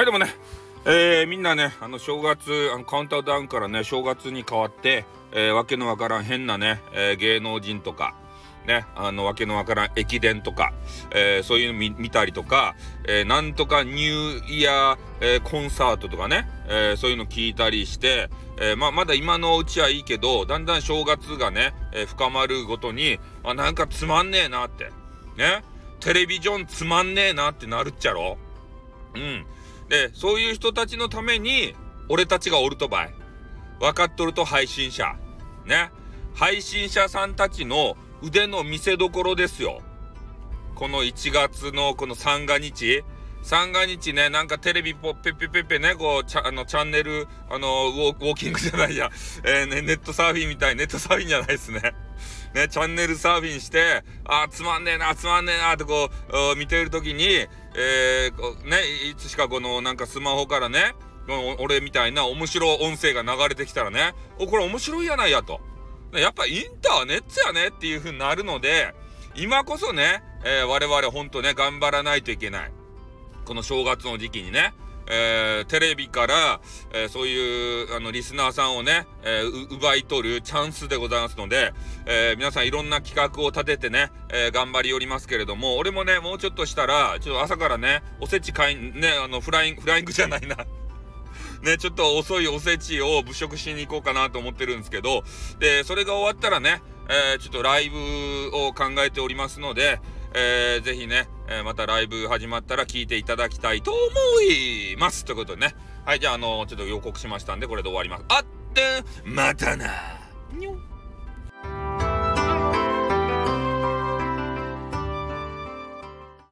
はいでもね、えー、みんなね、あの、正月、あのカウンターダウンからね、正月に変わって、えー、わけのわからん変なね、えー、芸能人とか、ね、あの、わけのわからん駅伝とか、えー、そういうの見見たりとか、えー、なんとかニューイヤー、えー、コンサートとかね、えー、そういうの聞いたりして、えー、ま、まだ今のうちはいいけど、だんだん正月がね、えー、深まるごとに、あ、なんかつまんねえなって、ね、テレビジョンつまんねえなってなるっちゃろ？うん。で、そういう人たちのために、俺たちがおるとばい。分かっとると配信者。ね。配信者さんたちの腕の見せどころですよ。この1月のこの三が日。三が日ね、なんかテレビポッペッペッペッペね、こう、チャあのチャンネル、あのウォ、ウォーキングじゃないや、えー、ね、ネットサーフィンみたい、ネットサーフィンじゃないですね。ね、チャンネルサーフィンして、あつまんねえな、つまんねえな、ってこう、見てるときに、えー、ね、いつしかこの、なんかスマホからね、俺みたいな面白音声が流れてきたらね、お、これ面白いやないやと。やっぱインターネットやねっていう風になるので、今こそね、えー、我々ほんとね、頑張らないといけない。この正月の時期にね、えー、テレビから、えー、そういうあのリスナーさんをね、えー、奪い取るチャンスでございますので、え皆さんいろんな企画を立ててね、え頑張りおりますけれども、俺もね、もうちょっとしたら、ちょっと朝からね、おせち買い、ね、あの、フライング、フライングじゃないな。ね、ちょっと遅いおせちを物色しに行こうかなと思ってるんですけど、で、それが終わったらね、えー、ちょっとライブを考えておりますので、えー、ぜひね、えー、またライブ始まったら聞いていただきたいと思います。ということでね。はい、じゃあ、あのー、ちょっと予告しましたんで、これで終わります。あって、またな。にょ